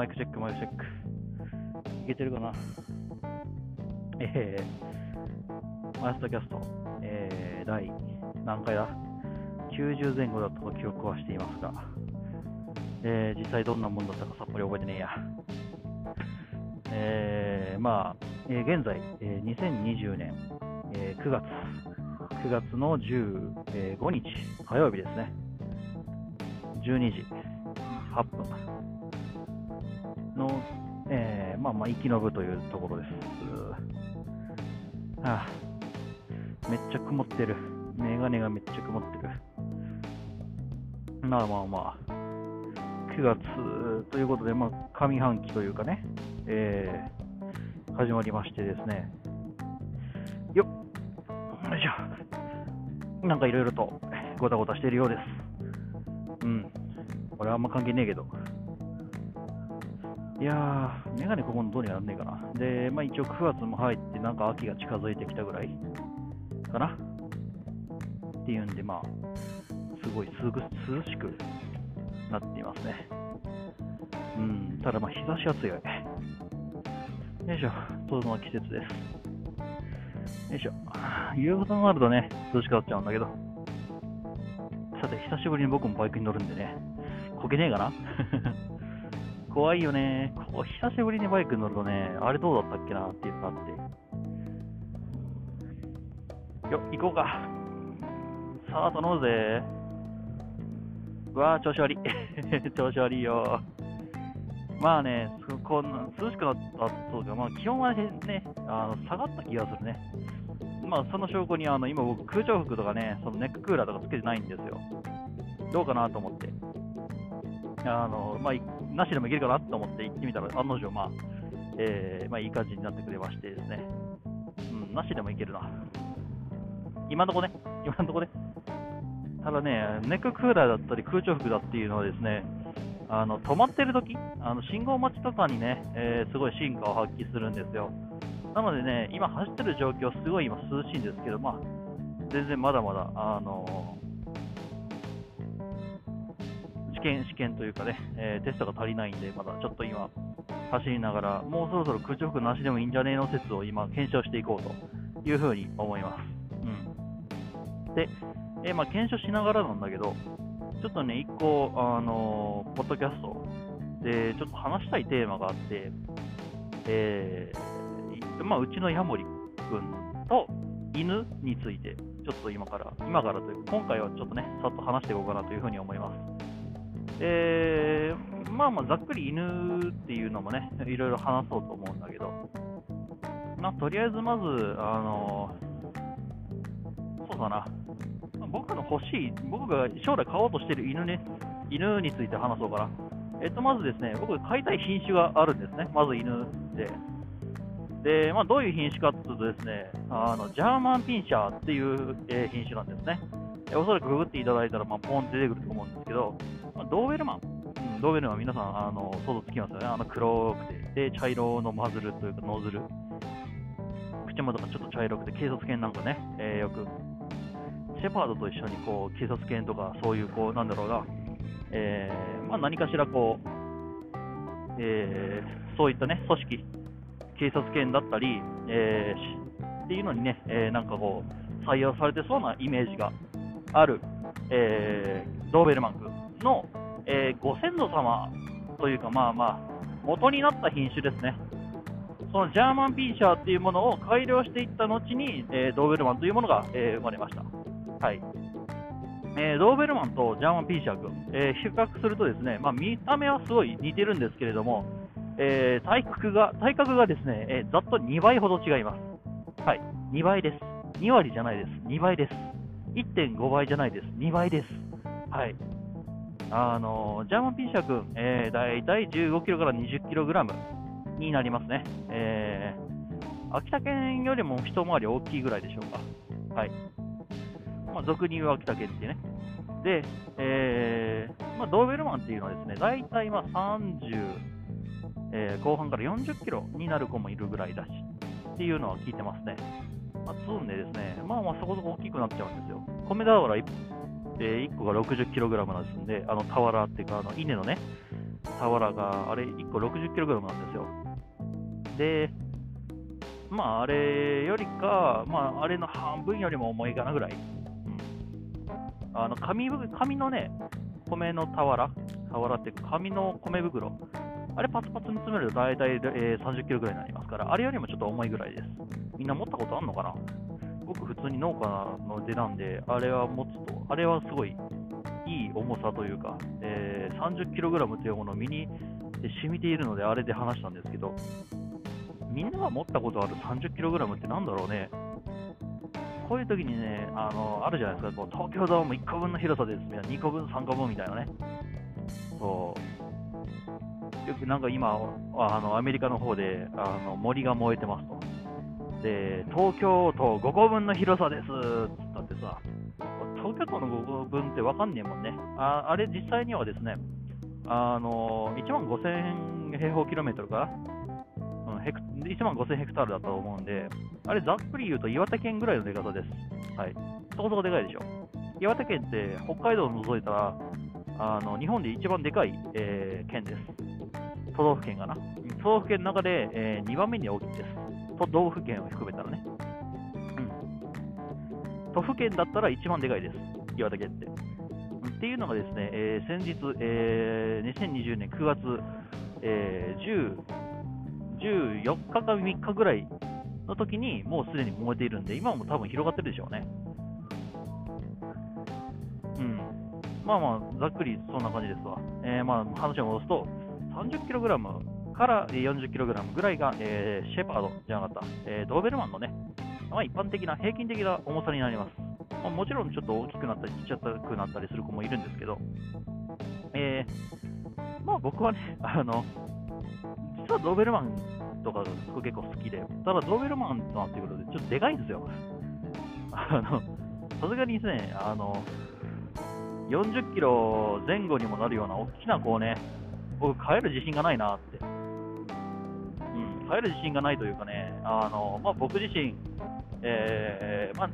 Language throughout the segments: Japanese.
マイクチェック、マイクチェック。いけてるかな？えー、マイスタキャスト、えー、第何回だ ?90 前後だったと記憶はしていますが、えー、実際どんなもんだったかさっぱり覚えてねえや。えー、まあ、えー、現在、えー、2020年、えー、9月、9月の15日、火曜日ですね。12時8分の、えー、まあまあ、生き延ぶというところです。はあ、めっちゃ曇ってる。メガネがめっちゃ曇ってる。まあまあまあ、9月ということで、まあ、上半期というかね、えー、始まりましてですね、よっ、よいしょ、なんかいろいろとごたごたしているようです。うん、これはあんま関係ねえけど。いやー、メガネここのどうにやらんねえかな。で、まあ一応9月も入って、なんか秋が近づいてきたぐらいかな。っていうんで、まあ、すごい涼しくなっていますね。うん、ただまあ日差しは強い。よいしょ、との季節です。よいしょ。夕方になるとね、涼しくなっちゃうんだけど。さて、久しぶりに僕もバイクに乗るんでね、こけねえかな怖いよね。こう久しぶりにバイクに乗るとね、あれどうだったっけなっていうのがあって。よ、行こうか。さあ、頼むぜ。うわー、調子悪い。調子悪いよ。まあね、こん涼しくなったそうか、まあ、気温はね、あの下がった気がするね。まあ、その証拠にあの今僕、空調服とかね、そのネッククーラーとかつけてないんですよ。どうかなと思って。あのまあ、なしでもいけるかなと思って行ってみたら、案の定、まあえーまあ、いい感じになってくれましてですね、うん、なしでもいけるな。今のとこね、今のとこね。ただね、ネッククーラーだったり空調服だっていうのはですね、あの止まってる時あの信号待ちとかにね、えー、すごい進化を発揮するんですよ。なのでね、今走ってる状況、すごい今涼しいんですけど、まあ、全然まだまだ、あの試験、試験というかね、えー、テストが足りないんで、まだちょっと今、走りながら、もうそろそろ空調服なしでもいいんじゃねえの説を今、検証していこうというふうに思います。うん。で、えー、まあ、検証しながらなんだけど、ちょっとね、一個、あのー、ポッドキャストで、ちょっと話したいテーマがあって、えー、まあ、うちのヤモリ君と犬について、ちょっと今から、今からというか、今回はちょっとね、さっと話していこうかなというふうに思います。えー、まあまあ、ざっくり犬っていうのもね、いろいろ話そうと思うんだけど、まあ、とりあえずまず、あの、そうだな、僕の欲しい、僕が将来買おうとしてる犬ね、犬について話そうかな。えっと、まずですね、僕が飼いたい品種があるんですね、まず犬で。で、まあ、どういう品種かというとですね、あのジャーマンピンシャーっていう、え、品種なんですね。おそらくググっていただいたら、まあ、ポンって出てくると思うんですけど、まあ、ドーベルマン、うん、ドーベルマン、皆さんあの想像つきますよね、あの黒くて、で茶色のマズルというかノズル、口元がちょっと茶色くて、警察犬なんかね、えー、よくシェパードと一緒にこう警察犬とか、そういうこうなんだろうな、えー、まあ、何かしらこう、えー、そういったね組織、警察犬だったり、えー、っていうのにね、え、なんかこう採用されてそうなイメージがある、えドーベルマン君の、えご先祖様というか、まあまあ、元になった品種ですね。そのジャーマンピーシャーっていうものを改良していった後に、えー、ドーベルマンというものが、えー、生まれました。はいえー、ドーベルマンとジャーマン・ピーシャー君、えー、比較するとですね、まあ、見た目はすごい似てるんですけれども、え、体格が体格がですね、えざっと2倍ほど違います。はい、2倍です。2割じゃないです。2倍です。1.5倍じゃないです。2倍です。はい。あのジャーマン・ピーシャー君、えー、だいたい15キロから20キログラムになりますね。えー、秋田県よりも一回り大きいぐらいでしょうか。はい。まあ、俗に言う秋田県ってね。で、えーまあ、ドーベルマンっていうのはですね、大体まあ30、えー、後半から40キロになる子もいるぐらいだし、っていうのは聞いてますね。まあ、積んでですね、まあまあそこそこ大きくなっちゃうんですよ。米俵 1,、えー、1個が60キログラムなんですんで、あの俵っていうか、あの稲のね、俵が、あれ1個 60kg なんですよ。で、まあ、あれよりか、まあ、あれの半分よりも重いかなぐらい。うん、あの紙紙のね、米の俵、俵っていうか、紙の米袋、あれパツパツに詰めると大体、えー、30キロぐらいになりますから、あれよりもちょっと重いぐらいです。みんな持ったことあるのかな？僕、普通に農家の出なんで、あれは持つと、あれはすごいいい重さというか、えー、30キログラムというものを身に染みているので、あれで話したんですけど、みんなが持ったことある 30kg ってなんだろうね？こういう時にね、あのあるじゃないですか、こう東京ドーム1個分の広さですみたいな、2個分、3個分みたいなね。そうよくなんか今、あのアメリカの方であの森が燃えてますと。で、東京都5個分の広さですっつったってさ、東京都の5個分ってわかんねえもんね。ああれ、実際にはですね、あの1万5000平方キロメートルか？ヘク1万5000ヘクタールだと思うんで、あれざっくり言うと岩手県ぐらいのでかさです。はい。そこそこでかいでしょ。岩手県って北海道を除いたら、あの日本で一番でかい、えー、県です。都道府県がな。都道府県の中で、えー、2番目に大きいです。都道府県を含めたらね。うん。都府県だったら一番でかいです。岩手県って。っていうのがですね、えー、先日、えー、2020年9月、えー、10 14日か3日ぐらいの時にもうすでに燃えているんで、今も多分広がってるでしょうね。うん。まあまあ、ざっくりそんな感じですわ。えー、まあ話を戻すと、30kg から 40kg ぐらいが、えー、シェパードじゃなかった、えー、ドーベルマンのね、まあ、一般的な平均的な重さになります。まあ、もちろんちょっと大きくなったりちっちゃくなったりする子もいるんですけど、えー、まあ僕はね、あの、実はドーベルマンとかが結構好きで、ただドーベルマンとなってくると、ちょっとでかいんですよ。あの、さすがにですね、あの、40キロ前後にもなるような大きな子をね、僕、飼える自信がないなって。うん、飼える自信がないというかね、あの、まあ、僕自身、えー、まあ、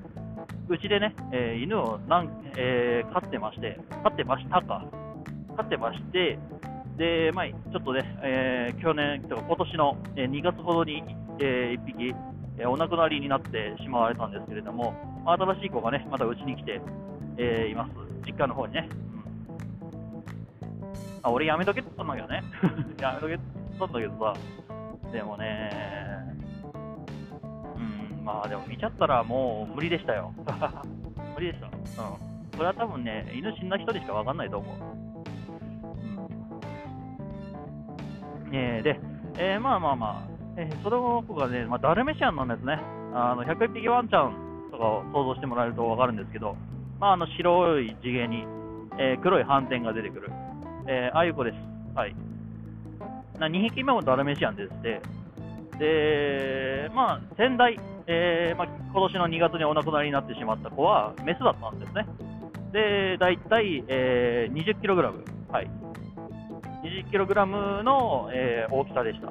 うちでね、えー、犬をなん、えー、飼ってまして、飼ってましたか、飼ってまして、で、まあ、ちょっとね、えー、去年とか今年の2月ほどに、えー、1匹、えー、お亡くなりになってしまわれたんですけれども、まあ、新しい子がね、またうちに来て、えー、います。実家の方にね。うん、あ俺やめとけって言ったんだけどね。やめとけって言ったんだけどさ、でもね、うん、まあでも見ちゃったらもう無理でしたよ。無理でした。うん。これは多分ね、犬死んだ人にしか分かんないと思う。うんえー、で、えー、まあまあまあ、えー、それの子がね、まあ、ダルメシアンなんですね。あの101匹ワンちゃんとかを想像してもらえると分かるんですけど、まあ、あの白い地毛に、えー、黒い斑点が出てくる、えー、ああいう子です。はい。な2匹目もダルメシアンですって。で、まあ、先代、えーまあ、今年の2月にお亡くなりになってしまった子はメスだったんですね。で、大体、えー、20kg、はい、20kg の、えー、大きさでした。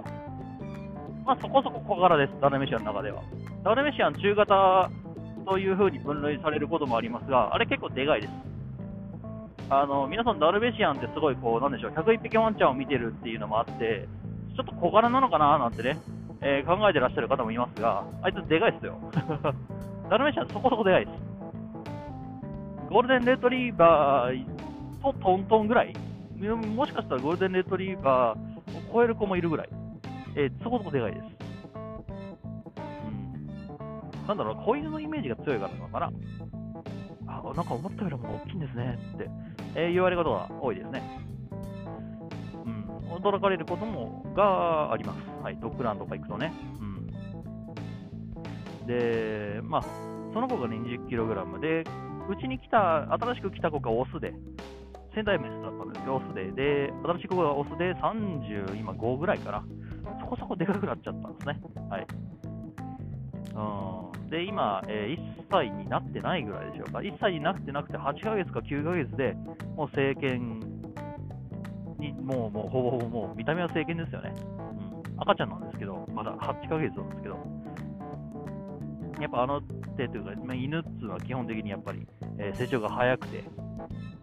まあ、そこそこ小柄です、ダルメシアンの中では。ダルメシアン中型という風に分類されることもありますが、あれ結構でかいです。あの皆さん、ダルメシアンってすごいこう、なんでしょう、101匹ワンちゃんを見てるっていうのもあって、ちょっと小柄なのかななんてね、えー、考えてらっしゃる方もいますが、あいつでかいですよ。ダルメシアンそこそこでかいです。ゴールデンレトリーバーとトントンぐらいもしかしたらゴールデンレトリーバーを超える子もいるぐらい、えー、そこそこでかいです。うん。なんだろう、子犬のイメージが強いからなのかな。あ、なんか思ったよりも大きいんですねって、えー、言われることが多いですね。うん。驚かれることも、があります。はい。ドッグランとか行くとね。うん。で、まあ、その子が 20kg で、うちに来た、新しく来た子がオスで、仙台メスだったんですよ、オスで。で、新しい子がオスで30、今5ぐらいかな。そこそこでかくなっちゃったんですね。はい。うん、で、今、えー、1歳になってないぐらいでしょうか。1歳になってなくて8ヶ月か9ヶ月でもう成犬に、もう、もう、ほぼほぼもう見た目は成犬ですよね。うん。赤ちゃんなんですけど、まだ8ヶ月なんですけど。やっぱあの手というか、まあ、犬っていうのは基本的にやっぱり、えー、成長が早くて、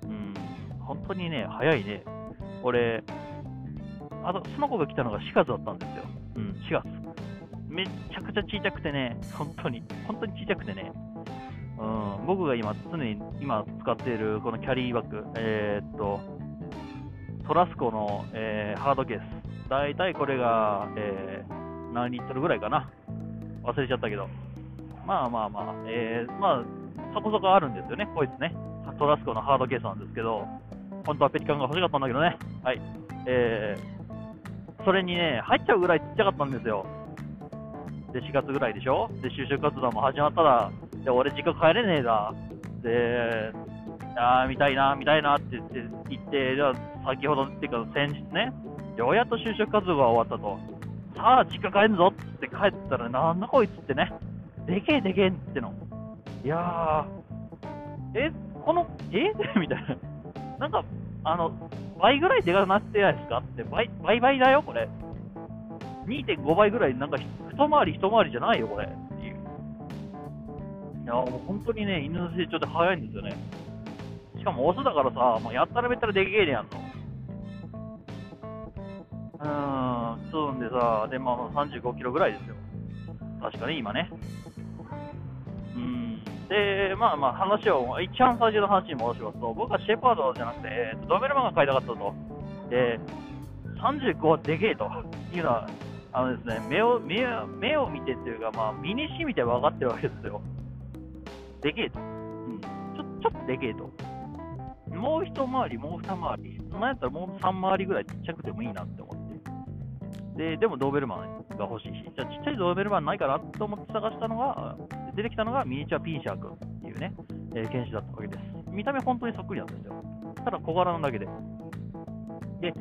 うん本当にね、早いね。俺、あと、その子が来たのが4月だったんですよ。うん、4月。めちゃくちゃちっちゃくてね、本当に、本当にちっちゃくてね、うん、僕が今、常に今使っているこのキャリーバッグ、えー、っと、トラスコの、えー、ハードケース。だいたいこれが、えー、何リットルぐらいかな。忘れちゃったけど。まあまあまあ、えー、まあ、そこそこあるんですよね、こいつね。トラスコのハードケースなんですけど、本当はペリカンが欲しかったんだけどね。はい。えー、それにね、入っちゃうぐらいちっちゃかったんですよ。で、4月ぐらいでしょ？で、就職活動も始まったら、で、俺実家帰れねえだ。で、あー、見たいな、見たいなって言って、言って、じゃあ、先ほどっていうか、先日ね、ようやっと就職活動が終わったと。さあ、実家帰んぞって帰ったら、なんだこいつってね、でけえでけえっての。いやー、え、この、え？みたいな。なんか、あの、倍ぐらいでかくなってないですか？って倍、倍倍だよ、これ。2.5倍ぐらい、なんか、一回り一回りじゃないよ、これ。っていう。いや、もう本当にね、犬の成長って早いんですよね。しかもオスだからさ、もうやったらめったらでけえでやんの。うーん、そうんでさ、で、まあ35キロぐらいですよ。確かに今ね。うん。で、まあまあ話を、一番最初の話に戻しますと、僕はシェパードじゃなくて、えー、ドベルマンが買いたかったと。で、35はでけえというのは、あのですね、目を目目を見てっていうか、まあ、身にしみて分かってるわけですよ。でけえと。うん。ちょちょっとでけえと。もう一回り、もう二回り、なんやったらもう三回りぐらいちっちゃくてもいいなって思って。で、でもドーベルマンが欲しいし、じゃあちっちゃいドーベルマンないかなと思って探したのが、出てきたのがミニチュアピンシャー君っていうね、えー、犬種だったわけです。見た目本当にそっくりなんですよ。ただ小柄なだけで。で、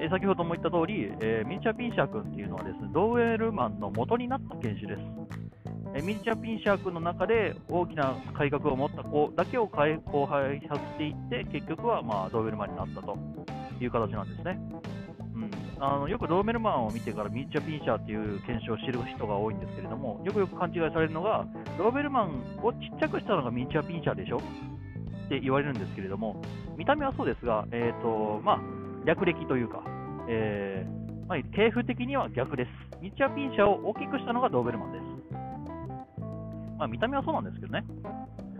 え、先ほども言った通り、え、ミニチュアピンシャー君っていうのはですね、ドーベルマンの元になった犬種です。えミニチュアピンシャー君の中で大きな改革を持った子だけを開発していって、結局はまあドーベルマンになったという形なんですね。うん、あのよくドーベルマンを見てからミニチュアピンシャーっていう犬種を知る人が多いんですけれども、よくよく勘違いされるのが、ドーベルマンをちっちゃくしたのがミニチュアピンシャーでしょって言われるんですけれども、見た目はそうですが、えーとまあ、略歴というか、えーまあ、系譜的には逆です。ミチュアピンシャーを大きくしたのがドーベルマンです。まあ、見た目はそうなんですけどね、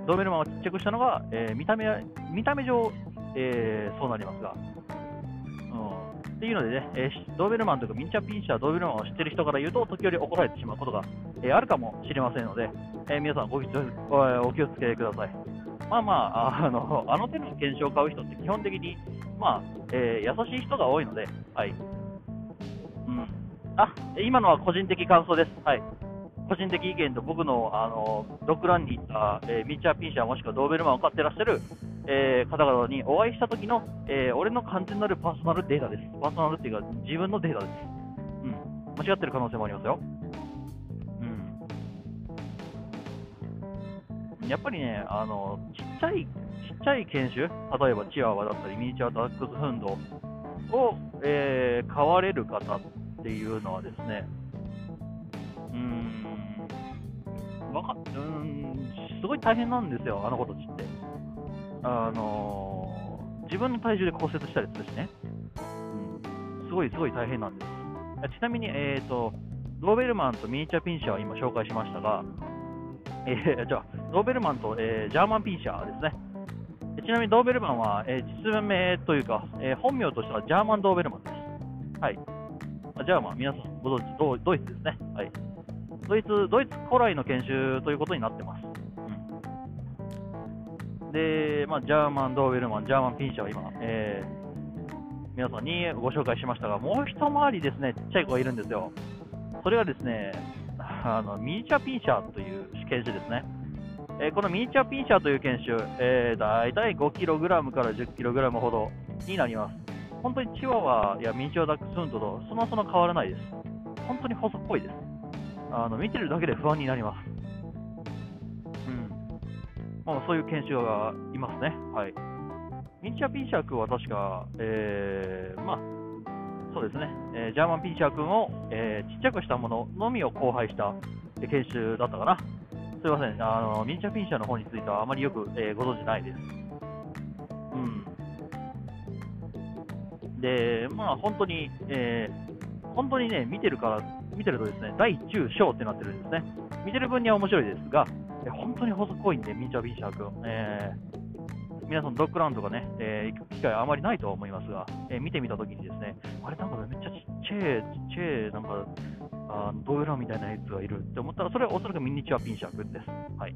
ドーベルマンをちっちゃくしたのが、えー、見た目見た目上、えー、そうなりますが、うん、っていうのでね、えー、ドーベルマンというかミニチュアピンシャー、ドーベルマンを知ってる人から言うと、時折怒られてしまうことが、えあるかもしれませんので、え皆さんごお気をつけください。まあまあ、あのあの手の検証を買う人って基本的に、まあえ優しい人が多いので、はい。うん、あ今のは個人的感想です。はい個人的意見と僕のあのドッグランに行った、えー、ミッチャーピンシャーもしくはドーベルマンを飼ってらっしゃる、えー、方々にお会いした時の、えー、俺の完全なるパーソナルデータです。パーソナルっていうか自分のデータです。うん。間違ってる可能性もありますよ。うん。やっぱりね、あの、ちっちゃい、っちゃい犬種、例えばチワワだったり、ミニチュアダックスフンドを、えー、飼われる方っていうのはですね、うーん、わかうん、すごい大変なんですよ、あの子たちって。あのー、自分の体重で骨折したりするしね。うん、すごいすごい大変なんです。ちなみに、えーと、ドーベルマンとミニチュアピンシャーは今紹介しましたが、えー、じゃあ、ドーベルマンと、えー、ジャーマンピンシャーですね。ちなみにドーベルマンは、えー、実名というか、えー、本名としてはジャーマンドーベルマンです。はい。ジャーマン、皆さんご存知ド、ドイツですね。はい。ドイツ、ドイツ古来の研修ということになってます。うん、で、まあ、ジャーマン、ドーベルマン、ジャーマン、ピンシャーは今、えー、皆さんにご紹介しましたが、もう一回りですね、ちっちゃい子がいるんですよ。それがですね、あのミニチュアピンシャーという犬種ですね。えー、このミニチュアピンシャーという犬種、えー、大体 5kg から 10kg ほどになります。本当にチワワやミニチュアダックスフントとそもそも変わらないです。本当に細っぽいです。あの見てるだけで不安になります。うん。まあ、そういう研修がいますね。はい。ミニチュアピンシャー君は確か、えー、まあ、そうですね、えー、ジャーマンピンシャー君を、えー、ちっちゃくしたもののみを交配した研修だったかな。すいません、あのミニチュアピンシャーの方についてはあまりよく、えー、ご存知ないです。うん。で、まあ、本当に、えー、本当にね、見てるから、見てるとですね、大中小ってなってるんですね。見てる分には面白いですが、え本当に細いんで、ミニチュアビーシャー君。えー、皆さん、ドッグランドがね、えー、行く機会あまりないとは思いますが、え、見てみたときにですね、あれなんかめっちゃちっちゃい、ちっちゃい、なんか、あドーベラみたいなやつがいるって思ったら、それはおそらくミニチュアピンシャー君です。はい。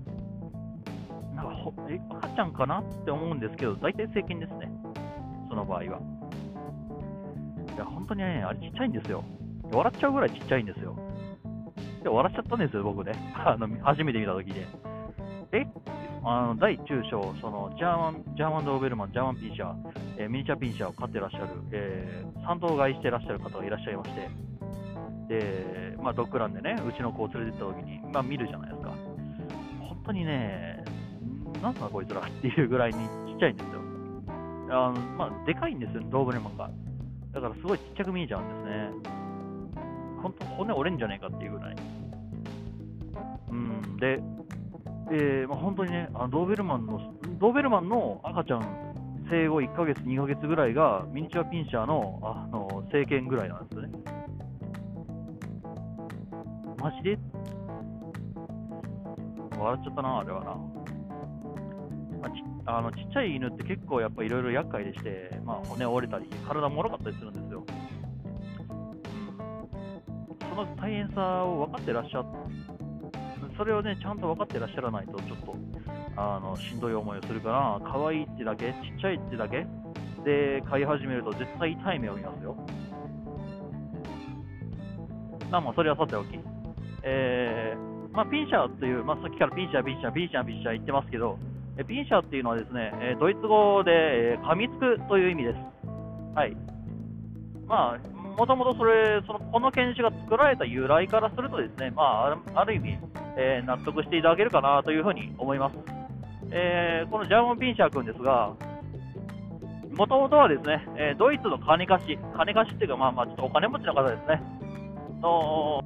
なんかほえ赤ちゃんかなって思うんですけど、大体成犬ですね。その場合は。いや、本当にね、あれちっちゃいんですよ。笑っちゃうぐらいちっちゃいんですよ。で、笑っちゃったんですよ、僕ね。あの、初めて見たときで。えあの大中小、そのジャーマン、ジャーマンドーベルマン、ジャーマンピンシャー、えー、ミニチュアピンシャーを飼ってらっしゃる、えー、3頭買いしてらっしゃる方がいらっしゃいまして、で、まあ、ドッグランでね、うちの子を連れてった時に、まあ、見るじゃないですか。本当にね、なんだこいつらっていうぐらいにちっちゃいんですよ。あのまあ、でかいんですよ、ドーベルマンが。だからすごいちっちゃく見えちゃうんですね。本当骨折れんじゃねえかっていうぐらい。うん、で、えーまあ、本当にね、あのドーベルマンの、ドーベルマンの赤ちゃん、生後1ヶ月、2ヶ月ぐらいが、ミニチュアピンシャーのあの成犬ぐらいなんですよね。マジで？笑っちゃったな、あれはな。まあ、ちあのちっちゃい犬って結構やっぱいろいろ厄介でして、まあ、骨折れたり、体もろかったりするんですよ。その大変さを分かってらっしゃそれをね、ちゃんと分かってらっしゃらないと、ちょっと、あの、しんどい思いをするから、可愛いってだけ、ちっちゃいってだけで飼い始めると絶対痛い目を見ますよ。まあまあ、それはさておき。えー、まあ、ピンシャーっていう、まあ、さっきからピンシャー、ピンシャー、ピンシャー、ピンシャー言ってますけど、えピンシャーっていうのはですね、えドイツ語で、え噛みつくという意味です。はい。まあ、もともとそれ、そのこの犬種が作られた由来からするとですね、まあ、ある意味、えー、納得していただけるかなというふうに思います。えー、このジャーマンピンシャー君ですが、もともとはですね、え、ドイツの金貸し、金貸しっていうか、まあまあ、ちょっとお金持ちの方ですね、の